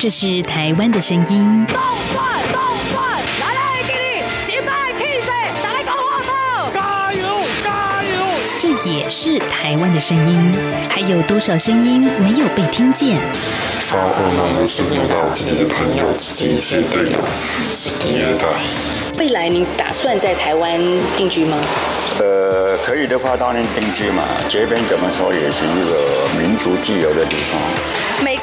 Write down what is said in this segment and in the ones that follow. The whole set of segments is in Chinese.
这是台湾的声音。动转动转，来来给你击败 K C，打来高话炮，加油加油！这也是台湾的声音。还有多少声音没有被听见？发噩梦的是梦到自己的朋友、自己一些队友是虐待。未来您打算在台湾定居吗？呃，可以的话当然定居嘛。这边怎么说也是一个民族自由的地方。每个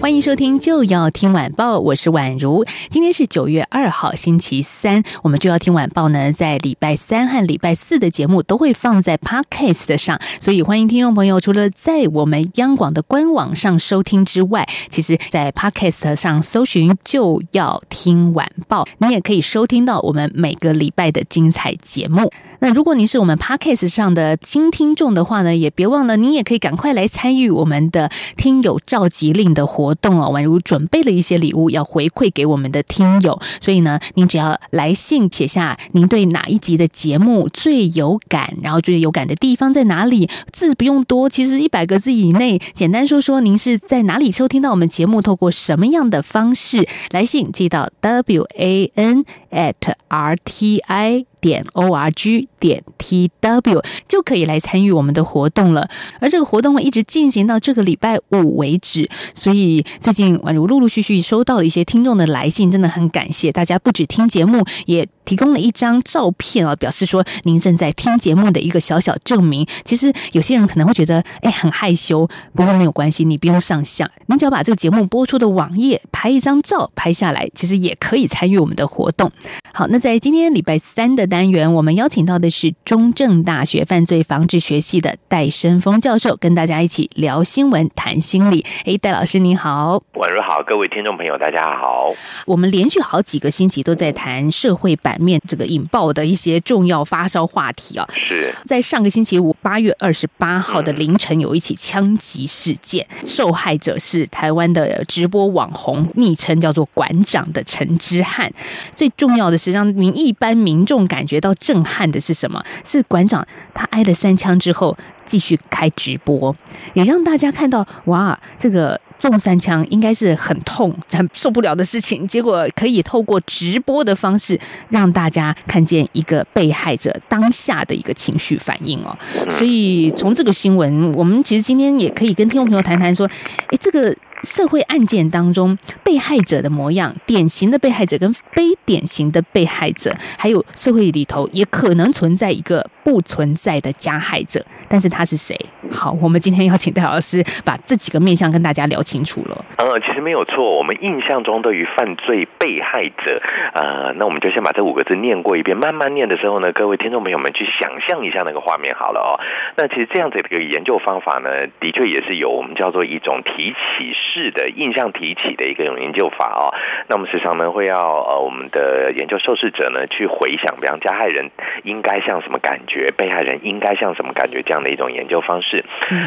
欢迎收听就要听晚报，我是宛如。今天是九月二号，星期三，我们就要听晚报呢，在礼拜三和礼拜四的节目都会放在 Podcast 上，所以欢迎听众朋友除了在我们央广的官网上收听之外，其实在 Podcast 上搜寻就要听晚报，你也可以收听到我们每个礼拜的精彩节目。那如果您是我们 Podcast 上的新听众的话呢，也别忘了，您也可以赶快来参与我们的听友召集令的活动哦。宛如准备了一些礼物要回馈给我们的听友，所以呢，您只要来信写下您对哪一集的节目最有感，然后最有感的地方在哪里，字不用多，其实一百个字以内，简单说说您是在哪里收听到我们节目，透过什么样的方式来信寄到 w a n at r t i。点 o r g 点 t w 就可以来参与我们的活动了，而这个活动会一直进行到这个礼拜五为止。所以最近宛如陆陆续续收到了一些听众的来信，真的很感谢大家，不止听节目，也提供了一张照片啊，表示说您正在听节目的一个小小证明。其实有些人可能会觉得哎很害羞，不过没有关系，你不用上相，您只要把这个节目播出的网页拍一张照拍下来，其实也可以参与我们的活动。好，那在今天礼拜三的单元，我们邀请到的是中正大学犯罪防治学系的戴生峰教授，跟大家一起聊新闻、谈心理。哎，戴老师您好，晚上好，各位听众朋友大家好。我们连续好几个星期都在谈社会版面这个引爆的一些重要发烧话题啊。是在上个星期五八月二十八号的凌晨，有一起枪击事件，受害者是台湾的直播网红，昵称叫做“馆长”的陈之汉。最重要的是，让民一般民众感觉到震撼的是什么？是馆长他挨了三枪之后继续开直播，也让大家看到哇，这个中三枪应该是很痛、很受不了的事情。结果可以透过直播的方式，让大家看见一个被害者当下的一个情绪反应哦。所以从这个新闻，我们其实今天也可以跟听众朋友谈谈说，诶，这个。社会案件当中，被害者的模样，典型的被害者跟非典型的被害者，还有社会里头也可能存在一个不存在的加害者，但是他是谁？好，我们今天邀请戴老师把这几个面向跟大家聊清楚了。呃，其实没有错，我们印象中对于犯罪被害者，呃，那我们就先把这五个字念过一遍，慢慢念的时候呢，各位听众朋友们去想象一下那个画面好了哦。那其实这样子的一个研究方法呢，的确也是有我们叫做一种提起。式的，印象提起的一个研究法哦。那我们时常呢会要呃我们的研究受试者呢去回想，比方加害人应该像什么感觉，被害人应该像什么感觉这样的一种研究方式。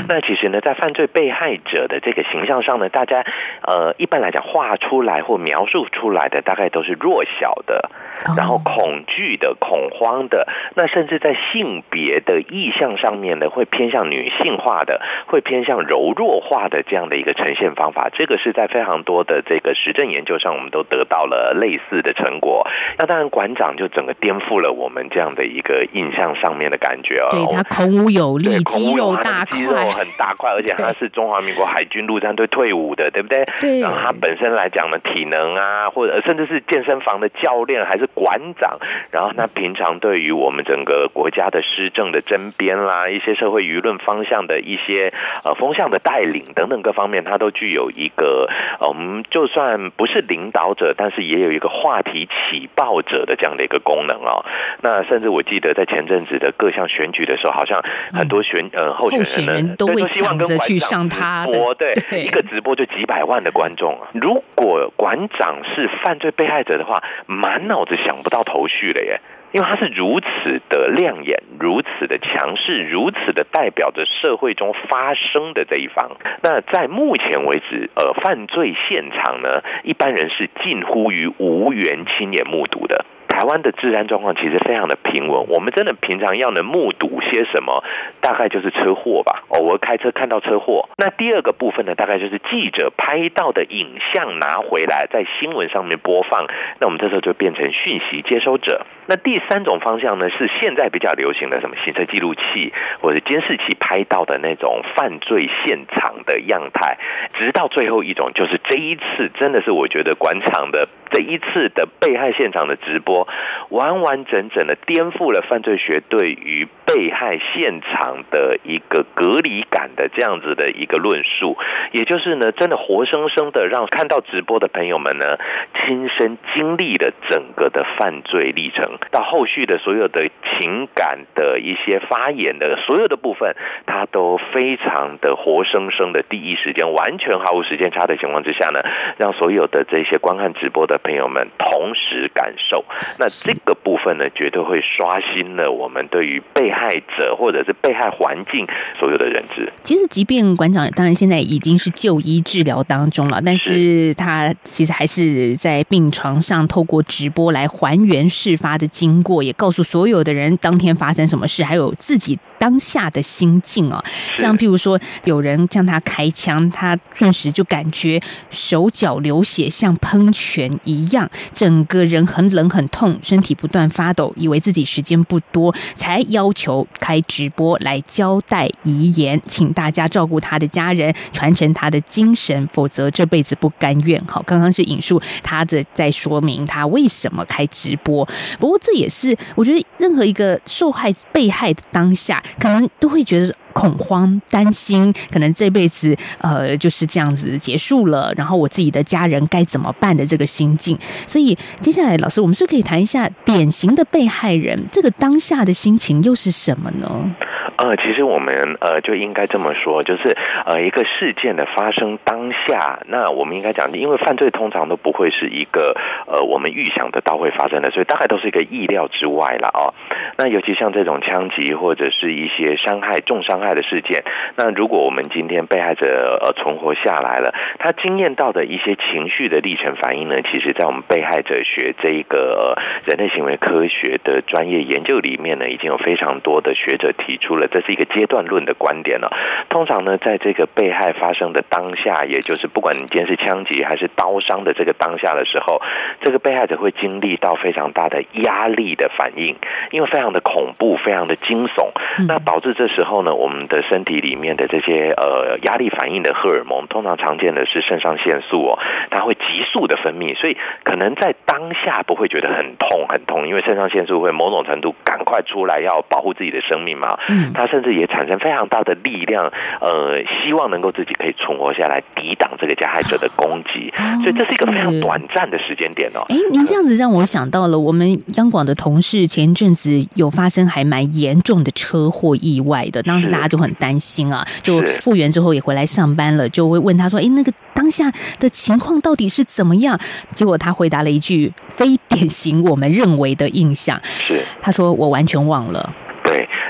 那其实呢，在犯罪被害者的这个形象上呢，大家呃一般来讲画出来或描述出来的大概都是弱小的，然后恐惧的、恐慌的，那甚至在性别的意向上面呢，会偏向女性化的，会偏向柔弱化的这样的一个呈现方。法这个是在非常多的这个实证研究上，我们都得到了类似的成果。那当然，馆长就整个颠覆了我们这样的一个印象上面的感觉哦。对他孔武有力，肌肉大块，肌肉很大块，而且他是中华民国海军陆战队退伍的，对不对？对。然后他本身来讲呢，体能啊，或者甚至是健身房的教练，还是馆长。然后那平常对于我们整个国家的施政的争编啦，一些社会舆论方向的一些呃风向的带领等等各方面，他都具有。一个，我们就算不是领导者，但是也有一个话题起爆者的这样的一个功能哦。那甚至我记得在前阵子的各项选举的时候，好像很多选呃候选人呢都会抢着去上他播，对，一个直播就几百万的观众啊。如果馆长是犯罪被害者的话，满脑子想不到头绪了耶。因为它是如此的亮眼，如此的强势，如此的代表着社会中发生的这一方。那在目前为止，呃，犯罪现场呢，一般人是近乎于无缘亲眼目睹的。台湾的治安状况其实非常的平稳，我们真的平常要能目睹些什么，大概就是车祸吧。偶尔开车看到车祸。那第二个部分呢，大概就是记者拍到的影像拿回来，在新闻上面播放，那我们这时候就变成讯息接收者。那第三种方向呢，是现在比较流行的什么行车记录器或者监视器拍到的那种犯罪现场的样态。直到最后一种，就是这一次真的是我觉得广场的这一次的被害现场的直播。完完整整的颠覆了犯罪学对于被害现场的一个隔离感的这样子的一个论述，也就是呢，真的活生生的让看到直播的朋友们呢，亲身经历了整个的犯罪历程，到后续的所有的情感的一些发言的所有的部分，他都非常的活生生的第一时间，完全毫无时间差的情况之下呢，让所有的这些观看直播的朋友们同时感受。那这个部分呢，绝对会刷新了我们对于被害者或者是被害环境所有的人质。其实，即便馆长当然现在已经是就医治疗当中了，但是他其实还是在病床上透过直播来还原事发的经过，也告诉所有的人当天发生什么事，还有自己当下的心境啊。像譬如说，有人向他开枪，他顿时就感觉手脚流血，像喷泉一样，整个人很冷很痛。身体不断发抖，以为自己时间不多，才要求开直播来交代遗言，请大家照顾他的家人，传承他的精神，否则这辈子不甘愿。好，刚刚是引述他的在说明他为什么开直播。不过这也是我觉得任何一个受害被害的当下，可能都会觉得。恐慌、担心，可能这辈子呃就是这样子结束了，然后我自己的家人该怎么办的这个心境。所以接下来，老师，我们是不是可以谈一下典型的被害人这个当下的心情又是什么呢？呃，其实我们呃就应该这么说，就是呃一个事件的发生当下，那我们应该讲，因为犯罪通常都不会是一个呃我们预想得到会发生的，所以大概都是一个意料之外了啊。那尤其像这种枪击或者是一些伤害、重伤害的事件，那如果我们今天被害者呃存活下来了，他经验到的一些情绪的历程反应呢，其实在我们被害者学这一个人类行为科学的专业研究里面呢，已经有非常多的学者提出了。这是一个阶段论的观点了。通常呢，在这个被害发生的当下，也就是不管你今天是枪击还是刀伤的这个当下的时候，这个被害者会经历到非常大的压力的反应，因为非常的恐怖，非常的惊悚。那导致这时候呢，我们的身体里面的这些呃压力反应的荷尔蒙，通常常见的是肾上腺素哦，它会急速的分泌，所以可能在当下不会觉得很痛很痛，因为肾上腺素会某种程度赶快出来要保护自己的生命嘛。嗯。它甚至也产生非常大的力量，呃，希望能够自己可以存活下来，抵挡这个加害者的攻击。所以这是一个非常短暂的时间点哦。哎，您这样子让我想到了，我们央广的同事前一阵子有发生还蛮严重的车祸意外的，当时大家就很担心啊，就复原之后也回来上班了，就会问他说：“哎，那个当下的情况到底是怎么样？”结果他回答了一句非典型我们认为的印象，是他说：“我完全忘了。”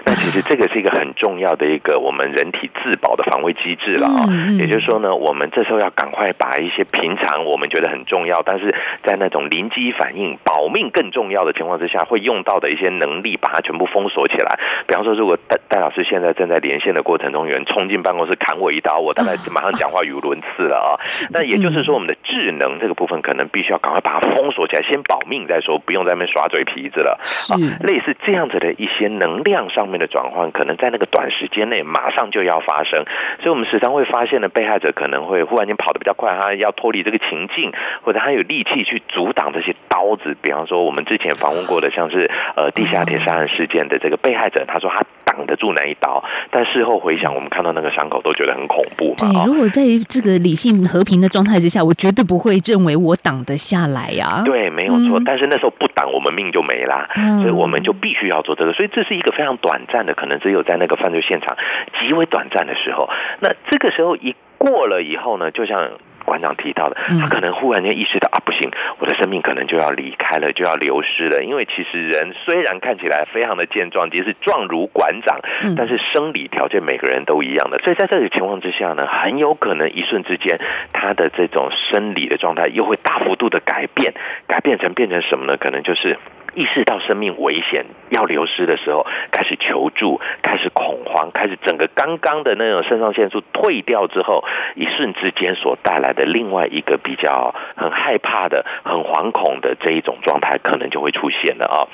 那其实这个是一个很重要的一个我们人体自保的防卫机制了啊，也就是说呢，我们这时候要赶快把一些平常我们觉得很重要，但是在那种临机反应、保命更重要的情况之下会用到的一些能力，把它全部封锁起来。比方说，如果戴戴老师现在正在连线的过程中，有人冲进办公室砍我一刀，我大概马上讲话语无伦次了啊。那也就是说，我们的智能这个部分可能必须要赶快把它封锁起来，先保命再说，不用在那边耍嘴皮子了啊。类似这样子的一些能量上。面的转换可能在那个短时间内马上就要发生，所以我们时常会发现呢，被害者可能会忽然间跑得比较快，他要脱离这个情境，或者他有力气去阻挡这些刀子。比方说，我们之前访问过的，像是呃地下铁杀人事件的这个被害者，他说他挡得住那一刀，但事后回想，我们看到那个伤口都觉得很恐怖嘛。对，如果在这个理性和平的状态之下，我绝对不会认为我挡得下来呀。对，没有错。但是那时候不挡，我们命就没啦。所以我们就必须要做这个。所以这是一个非常短。暂的可能只有在那个犯罪现场极为短暂的时候，那这个时候一过了以后呢，就像馆长提到的，嗯他可能忽然间意识到啊，不行，我的生命可能就要离开了，就要流失了。因为其实人虽然看起来非常的健壮，即使壮如馆长，嗯但是生理条件每个人都一样的，所以在这个情况之下呢，很有可能一瞬之间，他的这种生理的状态又会大幅度的改变，改变成变成什么呢？可能就是。意识到生命危险要流失的时候，开始求助，开始恐慌，开始整个刚刚的那种肾上腺素退掉之后，一瞬之间所带来的另外一个比较很害怕的、很惶恐的这一种状态，可能就会出现了啊。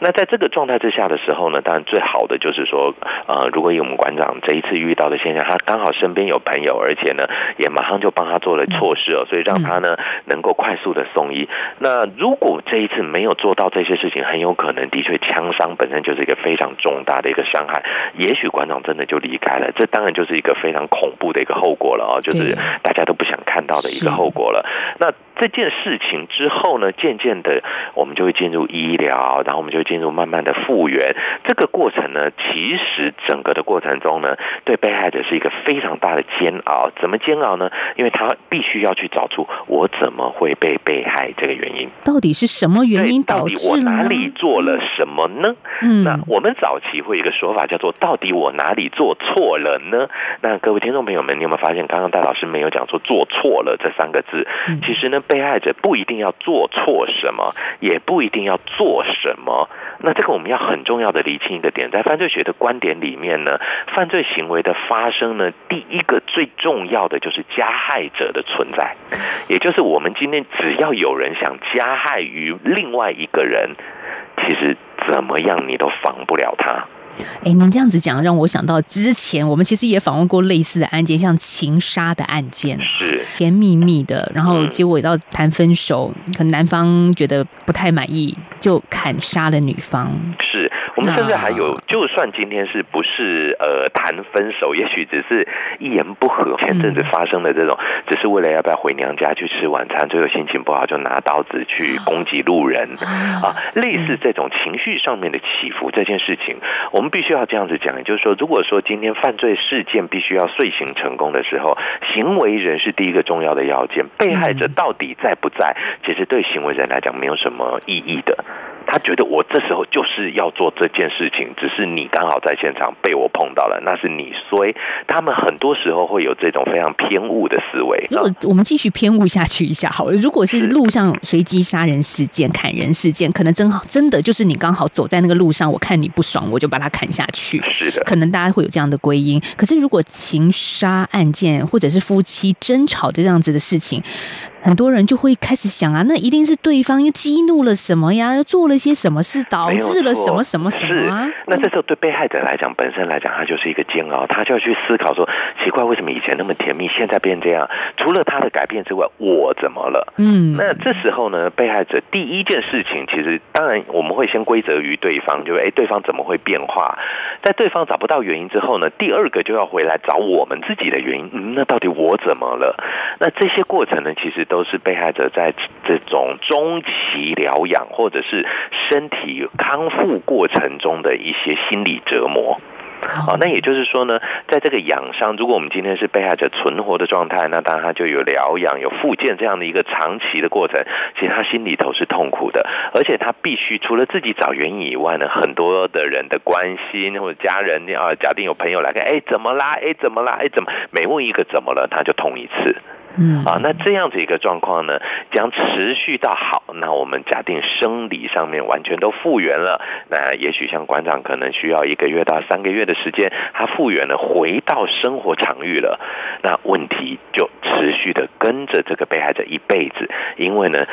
那在这个状态之下的时候呢，当然最好的就是说，呃，如果以我们馆长这一次遇到的现象，他刚好身边有朋友，而且呢也马上就帮他做了措施哦，所以让他呢能够快速的送医。那如果这一次没有做到这些事情，很有可能的确枪伤本身就是一个非常重大的一个伤害，也许馆长真的就离开了，这当然就是一个非常恐怖的一个后果了啊，就是大家都不想看到的一个后果了。那这件事情之后呢，渐渐的我们就会进入医疗，然后我们就会进入慢慢的复原。这个过程呢，其实整个的过程中呢，对被害者是一个非常大的煎熬。怎么煎熬呢？因为他必须要去找出我怎么会被被害这个原因。到底是什么原因对到底我哪？里做了什么呢？嗯那我们早期会有一个说法叫做“到底我哪里做错了呢？”那各位听众朋友们，你有没有发现，刚刚戴老师没有讲说“做错了”这三个字？嗯其实呢，被害者不一定要做错什么，也不一定要做什么。那这个我们要很重要的厘清一个点，在犯罪学的观点里面呢，犯罪行为的发生呢，第一个最重要的就是加害者的存在，也就是我们今天只要有人想加害于另外一个人，其实怎么样你都防不了他。哎，您这样子讲，让我想到之前我们其实也访问过类似的案件，像情杀的案件，是甜蜜蜜的，然后嗯。结果到谈分手，可能男方觉得不太满意，就砍杀了女方。是，我们甚至还有，就算今天是不是呃谈分手，也许只是一言不合，前阵子发生的这种，只是为了要不要回娘家去吃晚餐，最后心情不好就拿刀子去攻击路人啊，类似这种情绪上面的起伏，这件事情，我们必须要这样子讲，也就是说，如果说今天犯罪事件必须要遂行成功的时候，行为人是第一个重要的要件，被害者到底在不在，其实对行为人来讲没有什么意义的。他觉得我这时候就是要做这件事情，只是你刚好在现场被我碰到了，那是你衰。他们很多时候会有这种非常偏误的思维。如果我们继续偏误下去一下好了，如果是路上随机杀人事件、砍人事件，可能真好，真的就是你刚好走在那个路上，我看你不爽，我就把他砍下去。是的，可能大家会有这样的归因。可是如果情杀案件或者是夫妻争吵这样子的事情，很多人就会开始想啊，那一定是对方又激怒了什么呀，又做了些什么事，导致了什么什么什么啊？那这时候对被害者来讲，本身来讲，他就是一个煎熬，他就要去思考说，奇怪，为什么以前那么甜蜜，现在变这样？除了他的改变之外，我怎么了？嗯，那这时候呢，被害者第一件事情，其实当然我们会先归责于对方，就是哎，对方怎么会变化？在对方找不到原因之后呢，第二个就要回来找我们自己的原因。嗯，那到底我怎么了？那这些过程呢，其实都是被害者在这种中期疗养或者是身体康复过程中的一些心理折磨。好，那也就是说呢，在这个养伤，如果我们今天是被害者存活的状态，那当然他就有疗养、有复健这样的一个长期的过程。其实他心里头是痛苦的，而且他必须除了自己找原因以外呢，很多的人的关心或者家人啊，假定有朋友来看，哎，怎么啦？哎，怎么啦？哎，怎么？每问一个怎么了，他就痛一次。嗯啊，那这样子一个状况呢，将持续到好，那我们假定生理上面完全都复原了，那也许像馆长可能需要一个月到三个月的时间，他复原了，回到生活场域了，那问题就持续的跟着这个被害者一辈子，因为呢。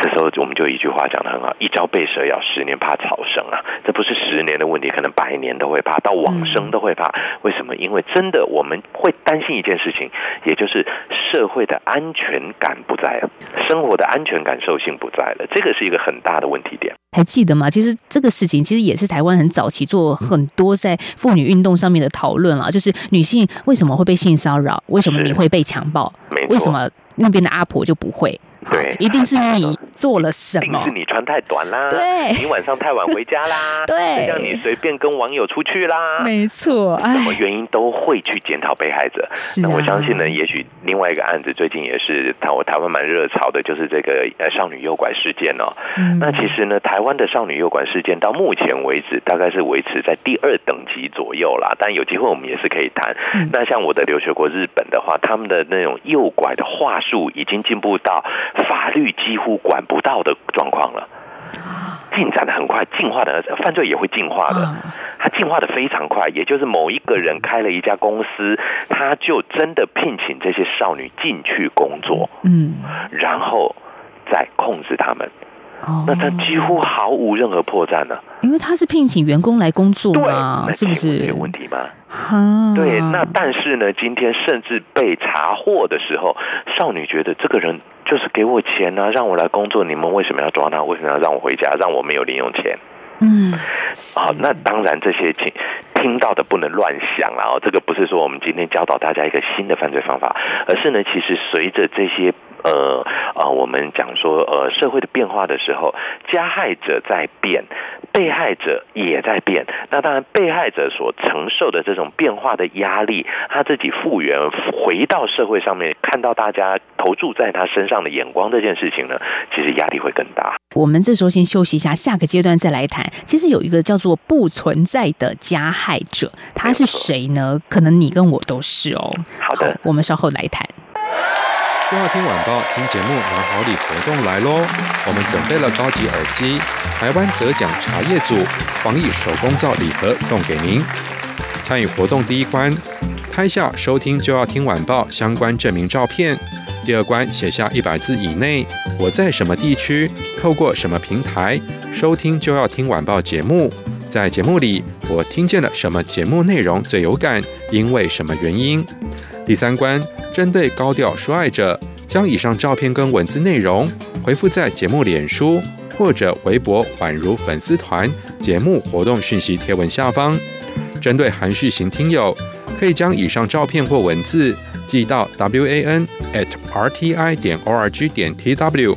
这时候我们就一句话讲的很好：一朝被蛇咬，十年怕草绳啊！这不是十年的问题，可能百年都会怕，到往生都会怕。为什么？因为真的我们会担心一件事情，也就是社会的安全感不在了，生活的安全感受性不在了，这个是一个很大的问题点。还记得吗？其实这个事情其实也是台湾很早期做很多在妇女运动上面的讨论啊，就是女性为什么会被性骚扰，为什么你会被强暴为什么那边的阿婆就不会？对一定是你做了什么一定是。你穿太短啦，对你晚上太晚回家啦，对让你随便跟网友出去啦，没错，什么哎，原因都会去检讨被害者。啊那我相信呢，也许另外一个案子最近也是台我台湾蛮热潮的，就是这个呃少女诱拐事件哦。嗯那其实呢，台湾的少女诱拐事件到目前为止大概是维持在第二等级左右啦，但有机会我们也是可以谈。嗯那像我的留学国日本的话，他们的那种诱拐的话术已经进步到法律几乎管不到的状况了。进展的很快，进化的犯罪也会进化的，啊它进化的非常快。也就是某一个人开了一家公司，他就真的聘请这些少女进去工作，嗯，然后再控制他们。哦那他几乎毫无任何破绽呢、因为他是聘请员工来工作对，是不是有？问题吗？哈，对，那但是呢，今天甚至被查获的时候，少女觉得这个人就是给我钱啊，让我来工作，你们为什么要抓他？为什么要让我回家？让我没有零用钱？嗯，好，那当然这些听听到的不能乱想啊！哦，这个不是说我们今天教导大家一个新的犯罪方法，而是呢，其实随着这些。呃呃，我们讲说呃社会的变化的时候，加害者在变，被害者也在变。那当然，被害者所承受的这种变化的压力，他自己复原回到社会上面，看到大家投注在他身上的眼光这件事情呢，其实压力会更大。我们这时候先休息一下，下个阶段再来谈。其实有一个叫做不存在的加害者，他是谁呢？可能你跟我都是哦。好的我们稍后来谈。就要听晚报，听节目拿好礼活动来喽！我们准备了高级耳机、台湾得奖茶叶组防疫手工皂礼盒送给您。参与活动第一关，拍下收听就要听晚报相关证明照片；第二关写下一百字以内我在什么地区，透过什么平台收听就要听晚报节目。在节目里，我听见了什么节目内容最有感，因为什么原因？第三关，针对高调说爱者，将以上照片跟文字内容回复在节目脸书或者微博宛如粉丝团节目活动讯息贴文下方。针对含蓄型听友，可以将以上照片或文字寄到 w a n at r t i 点 o r g 点 t w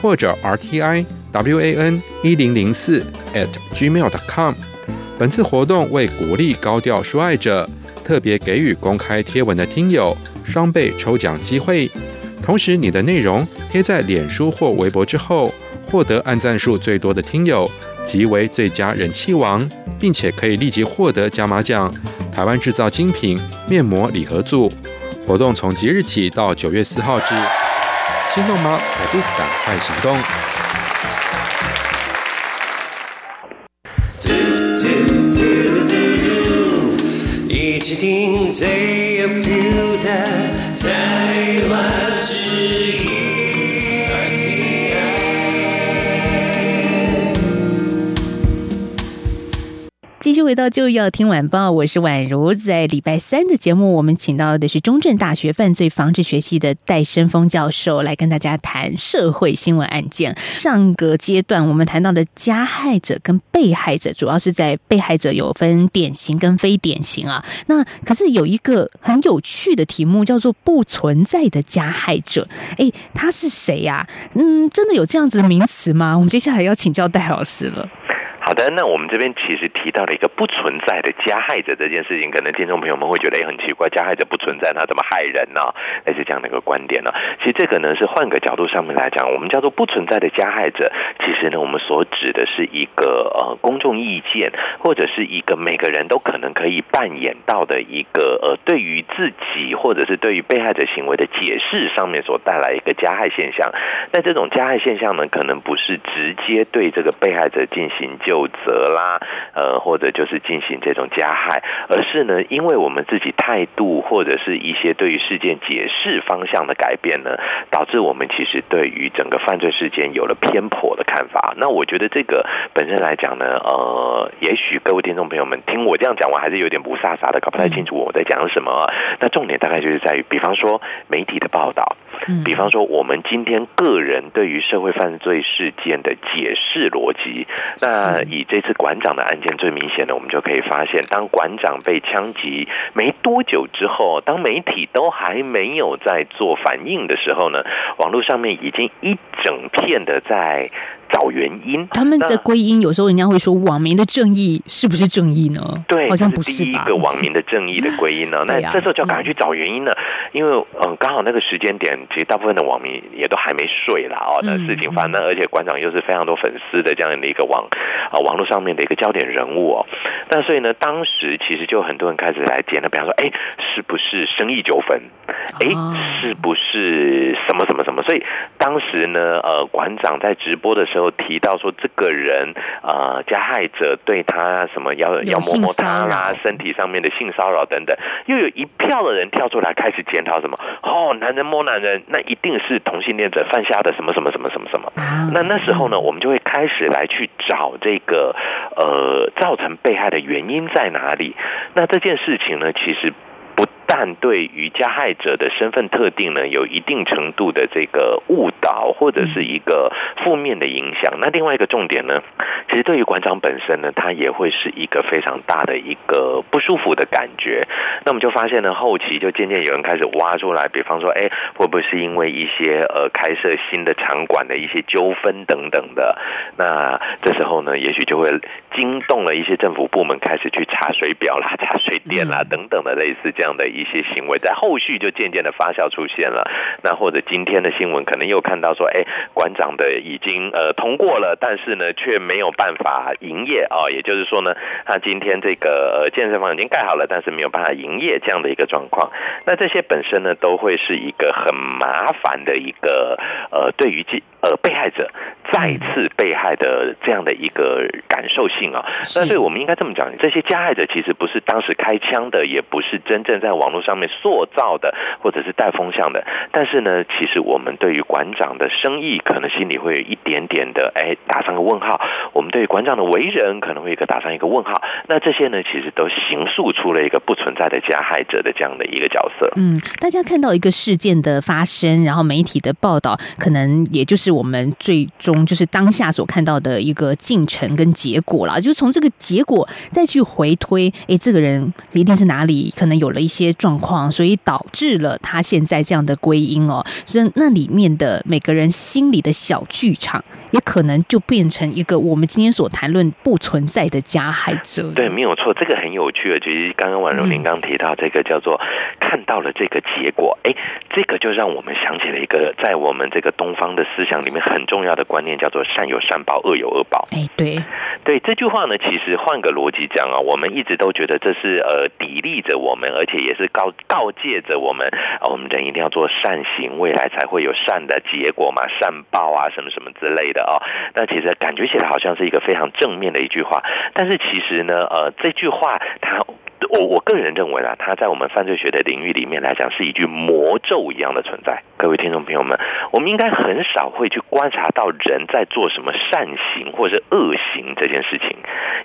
或者 r t i w a n 一零零四 at gmail dot com。本次活动为鼓励高调说爱者，特别给予公开贴文的听友双倍抽奖机会。同时，你的内容贴在脸书或微博之后，获得按赞数最多的听友即为最佳人气王，并且可以立即获得加码奖——台湾制造精品面膜礼盒组。活动从即日起到九月四号止，心动吗？还不赶快行动！听最有 feel 的台湾之音。回到就要听晚报，我是宛如。在礼拜三的节目，我们请到的是中正大学犯罪防治学系的戴生峰教授，来跟大家谈社会新闻案件。上个阶段我们谈到的加害者跟被害者，主要是在被害者有分典型跟非典型啊。那可是有一个很有趣的题目，叫做不存在的加害者。诶，他是谁呀、嗯，真的有这样子的名词吗？我们接下来要请教戴老师了。好的，那我们这边其实提到了一个不存在的加害者这件事情，可能听众朋友们会觉得也很奇怪，加害者不存在，他怎么害人呢、类似这样的一个观点呢、其实这个呢是换个角度上面来讲，我们叫做不存在的加害者，其实呢我们所指的是一个呃公众意见，或者是一个每个人都可能可以扮演到的一个呃对于自己或者是对于被害者行为的解释上面所带来一个加害现象。那这种加害现象呢，可能不是直接对这个被害者进行就责啦，呃，或者就是进行这种加害，而是呢，因为我们自己态度或者是一些对于事件解释方向的改变呢，导致我们其实对于整个犯罪事件有了偏颇的看法。那我觉得这个本身来讲呢，呃，也许各位听众朋友们听我这样讲完，还是有点不飒飒的，搞不太清楚我在讲什么。那重点大概就是在于，比方说媒体的报道，比方说，我们今天个人对于社会犯罪事件的解释逻辑，那以这次馆长的案件最明显的，我们就可以发现，当馆长被枪击没多久之后，当媒体都还没有在做反应的时候呢，网络上面已经一整片的在找原因。他们的归因有时候人家会说网民的正义是不是正义呢？对，好像不是？第一个网民的正义的归因呢。那这时候就要赶快去找原因了，因为嗯，刚好那个时间点，其实大部分的网民也都还没睡啦哦。那嗯事情发生，而且馆长又是非常多粉丝的这样的一个网啊网络上面的一个焦点人物哦。那所以呢，当时其实就很多人开始来检讨，比方说，哎，是不是生意纠纷？哎哦，是不是什么什么什么？所以当时呢，呃，馆长在直播的时候提到说，这个人呃，加害者对他什么要要摸摸他啦扰，身体上面的性骚扰等等，又有一票的人跳出来开始检讨什么哦，男人摸男人，那一定是同性恋者犯下的什么什么什么什么什么。啊那那时候呢，我们就会开始来去找这个呃造成被害的原因在哪里。那这件事情呢，其实。不但对于加害者的身份特定呢有一定程度的这个误导或者是一个负面的影响，那另外一个重点呢，其实对于馆长本身呢，他也会是一个非常大的一个不舒服的感觉。那我们就发现呢，后期就渐渐有人开始挖出来，比方说，哎，会不会是因为一些呃开设新的场馆的一些纠纷等等的？那这时候呢，也许就会惊动了一些政府部门，开始去查水表啦、查水电啦等等的类似这样的一些行为，在后续就渐渐的发酵出现了。那或者今天的新闻可能又看到说，哎，馆长的已经呃通过了，但是呢却没有办法营业啊、也就是说呢，他今天这个健身房已经盖好了，但是没有办法营业这样的一个状况。那这些本身呢，都会是一个很麻烦的一个呃，对于这呃被害者再次被害的这样的一个感受性啊。是那所以我们应该这么讲，这些加害者其实不是当时开枪的，也不是真正在网络上面塑造的，或者是带风向的。但是呢，其实我们对于馆长的生意，可能心里会有一点点的哎打上个问号。我们对于馆长的为人，可能会一个打上一个问号。那这些呢，其实都形塑出了一个不存在的加害者的这样的一个角色。嗯，大家看到一个事件的发生，然后媒体的报道，可能也就是我们最终就是当下所看到的一个进程跟结果啦。就从这个结果再去回推，诶，这个人一定是哪里可能有了一些状况，所以导致了他现在这样的归因哦。所以那里面的每个人心里的小剧场，也可能就变成一个我们今天所谈论不存在的加害者。对，没有错，这个很有趣的。其实刚刚婉柔您刚提到这个叫做看到了这个结果，哎，这个就让我们想起了一个在我们这个东方的思想里面很重要的观念，叫做善有善报，恶有恶报。哎，对，对这句话呢，其实换个逻辑讲啊，我们一直都觉得这是呃砥砺着我们，而且也是告告诫着我们，啊，我们人一定要做善行，未来才会有善的结果嘛，善报啊，什么什么之类的哦。那其实感觉起来好像是一个非常正面的一句话，但是其实呢，呃，这句话它。我我个人认为啊，它在我们犯罪学的领域里面来讲，是一句魔咒一样的存在。各位听众朋友们，我们应该很少会去观察到人在做什么善行或者是恶行这件事情。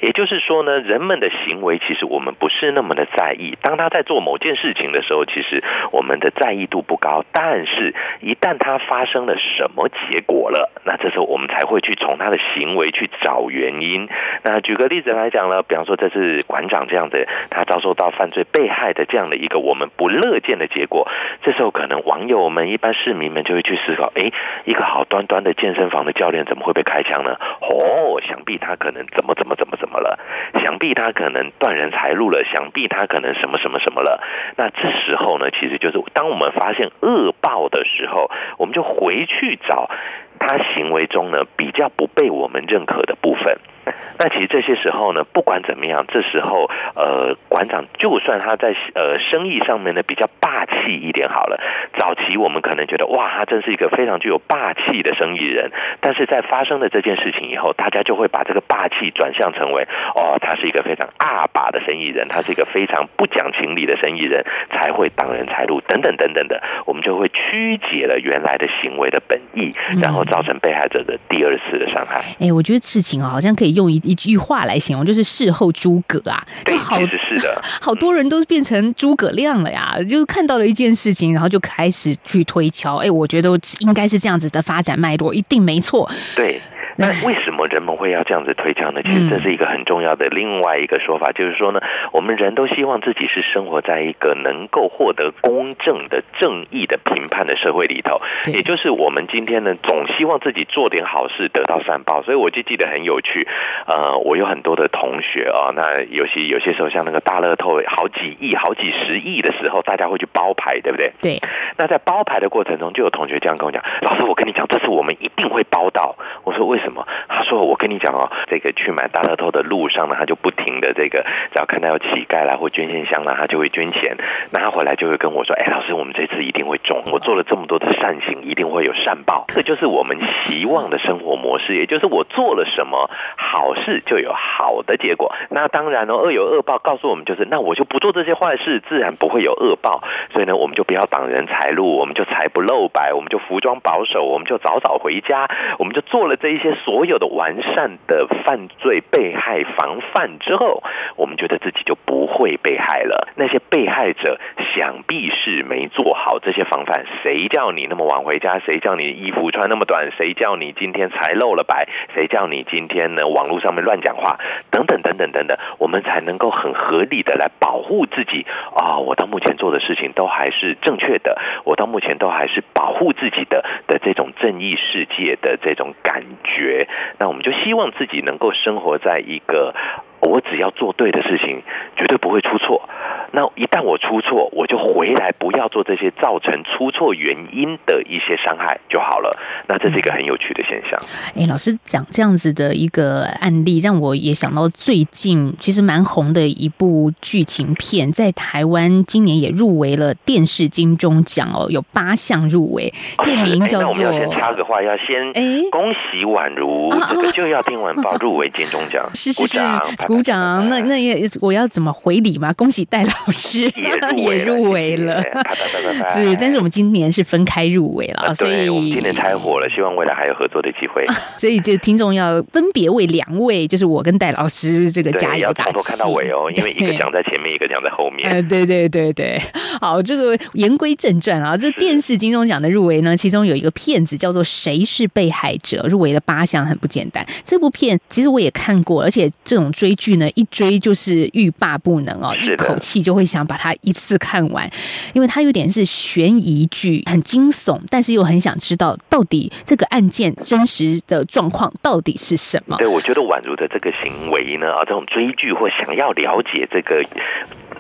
也就是说呢，人们的行为其实我们不是那么的在意。当他在做某件事情的时候，其实我们的在意度不高。但是，一旦他发生了什么结果了，那这时候我们才会去从他的行为去找原因。那举个例子来讲呢，比方说这是馆长这样的，他遭受到犯罪被害的这样的一个我们不乐见的结果，这时候可能网友们、一般市民们就会去思考：诶，一个好端端的健身房的教练怎么会被开枪呢？哦，想必他可能怎么怎么怎么怎么了，想必他可能断人财路了，想必他可能什么什么什么了。那这时候呢，其实就是当我们发现恶报的时候，我们就回去找他行为中呢比较不被我们认可的部分。那其实这些时候呢，不管怎么样，这时候呃，馆长就算他在呃生意上面呢比较霸气一点好了，早期我们可能觉得哇，他真是一个非常具有霸气的生意人，但是在发生了这件事情以后，大家就会把这个霸气转向成为哦，他是一个非常阿爸的生意人，他是一个非常不讲情理的生意人，才会挡人财路等等等等的，我们就会曲解了原来的行为的本意，然后造成被害者的第二次的伤害。哎，我觉得事情啊，好像可以用一一句话来形容，就是事后诸葛啊。对，好。好多人都变成诸葛亮了呀，就是看到了一件事情，然后就开始去推敲，哎，我觉得应该是这样子的发展脉络，一定没错。对。那为什么人们会要这样子推敲呢？其实这是一个很重要的另外一个说法，就是说呢，我们人都希望自己是生活在一个能够获得公正的、正义的评判的社会里头。也就是我们今天呢，总希望自己做点好事得到善报。所以我就记得很有趣，呃，我有很多的同学啊，那有些有些时候像那个大乐透好几亿、好几十亿的时候，大家会去包牌，对不对？对。那在包牌的过程中，就有同学这样跟我讲：“老师，我跟你讲，这次我们一定会包到。”我说：“为什么？”他说：“我跟你讲哦，这个去买大乐透的路上呢，他就不停的这个，只要看到有乞丐啦或捐献箱啦，他就会捐钱。那他回来就会跟我说：‘哎，老师，我们这次一定会中，我做了这么多的善行，一定会有善报。’这就是我们希望的生活模式，也就是我做了什么好事就有好的结果。那当然哦，恶有恶报，告诉我们就是，那我就不做这些坏事，自然不会有恶报。所以呢，我们就不要挡人财路，我们就财不露白，我们就服装保守，我们就早早回家，我们就做了这一些所有的完善的犯罪被害防范之后，我们觉得自己就不会被害了。那些被害者想必是没做好这些防范，谁叫你那么晚回家？谁叫你衣服穿那么短？谁叫你今天才露了白？谁叫你今天呢？网络上面乱讲话，等等等等等等，我们才能够很合理的来保护自己啊！我到目前做的事情都还是正确的，我到目前都还是保护自己的的这种正义世界的这种感觉。那我们就希望自己能够生活在一个，我只要做对的事情，绝对不会出错。那一旦我出错，我就回来，不要做这些造成出错原因的一些伤害就好了。那这是一个很有趣的现象。哎，老师讲这样子的一个案例，让我也想到最近其实蛮红的一部剧情片，在台湾今年也入围了电视金钟奖哦，有八项入围。片名叫做……我们要先插个话，要先恭喜宛如这个就要听晚报 入围金钟奖，是是是，鼓掌。那那也我要怎么回礼吗？恭喜戴老。师也入围了，是，但是我们今年是分开入围了，所以我们今年太火了，希望未来还有合作的机会。所以，就听众要分别为两位，就是我跟戴老师这个加油打气。看到尾哦，因为一个讲在前面，一个讲在后面。对对对对，好，这个言归正传啊，这电视金钟奖的入围呢，其中有一个片子叫做《谁是被害者》，入围了八项，很不简单。这部片其实我也看过，而且这种追剧呢，一追就是欲罢不能哦，一口气就。会想把它一次看完，因为它有点是悬疑剧，很惊悚，但是又很想知道到底这个案件真实的状况到底是什么。对，我觉得宛如的这个行为呢，啊，这种追剧或想要了解这个。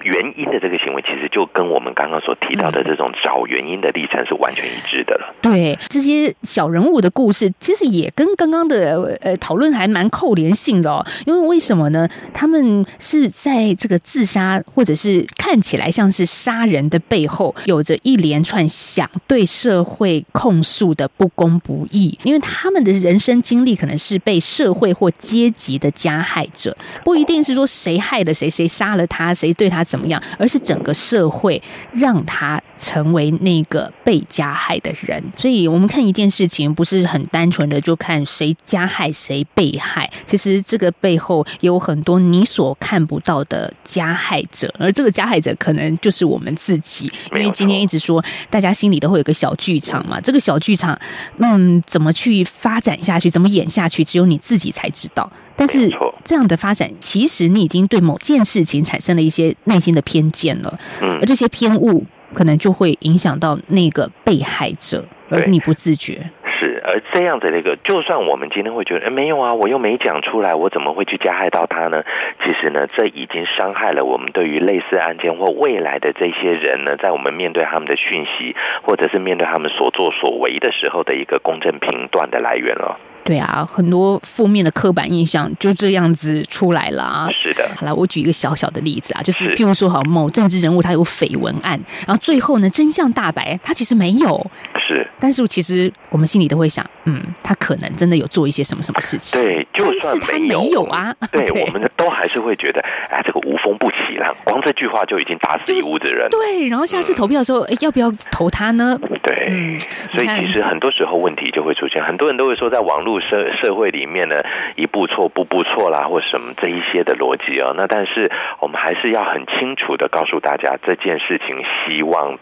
原因的这个行为，其实就跟我们刚刚所提到的这种找原因的历程是完全一致的了。对，这些小人物的故事，其实也跟刚刚的呃讨论还蛮扣连性的哦。因为为什么呢？他们是在这个自杀或者是看起来像是杀人的背后，有着一连串想对社会控诉的不公不义。因为他们的人生经历可能是被社会或阶级的加害者，不一定是说谁害了谁，谁杀了他，谁对他。怎么样？而是整个社会让他成为那个被加害的人。所以，我们看一件事情，不是很单纯的就看谁加害谁被害。其实，这个背后有很多你所看不到的加害者，而这个加害者可能就是我们自己。因为今天一直说，大家心里都会有个小剧场嘛。这个小剧场，嗯，怎么去发展下去，怎么演下去，只有你自己才知道。但是这样的发展，其实你已经对某件事情产生了一些内心的偏见了，嗯，而这些偏误可能就会影响到那个被害者，而你不自觉。是，而这样的那个，就算我们今天会觉得，哎，没有啊，我又没讲出来，我怎么会去加害到他呢？其实呢，这已经伤害了我们对于类似案件或未来的这些人呢，在我们面对他们的讯息，或者是面对他们所作所为的时候的一个公正评断的来源了。对啊，很多负面的刻板印象就这样子出来了啊。是的，好了，我举一个小小的例子啊，就是譬如说，好某政治人物他有绯闻案，然后最后呢真相大白，他其实没有。是，但是其实我们心里都会想，嗯，他可能真的有做一些什么什么事情。对，就算他没有啊，对，我们都还是会觉得，哎，这个无风不起浪，光这句话就已经打死一屋子人。对，然后下次投票的时候，哎，要不要投他呢？对，所以其实很多时候问题就会出现，很多人都会说，在网络社社会里面呢，一步错步步错啦，或什么这一些的逻辑啊。那但是我们还是要很清楚的告诉大家，这件事情希望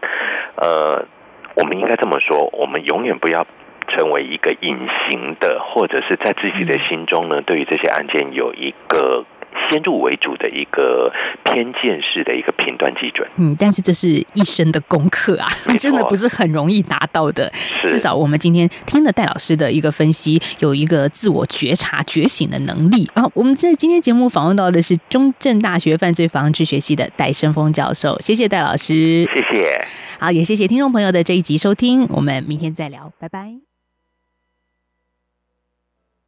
呃，我们应该这么说，我们永远不要成为一个隐形的，或者是在自己的心中呢，对于这些案件有一个。先入为主的一个偏见式的一个评断基准，嗯，但是这是一生的功课啊，真的不是很容易达到的。至少我们今天听了戴老师的一个分析，有一个自我觉察、觉醒的能力。然后我们在今天节目访问到的是中正大学犯罪防治学系的戴生峰教授，谢谢戴老师，谢谢。好，也谢谢听众朋友的这一集收听，我们明天再聊，拜拜。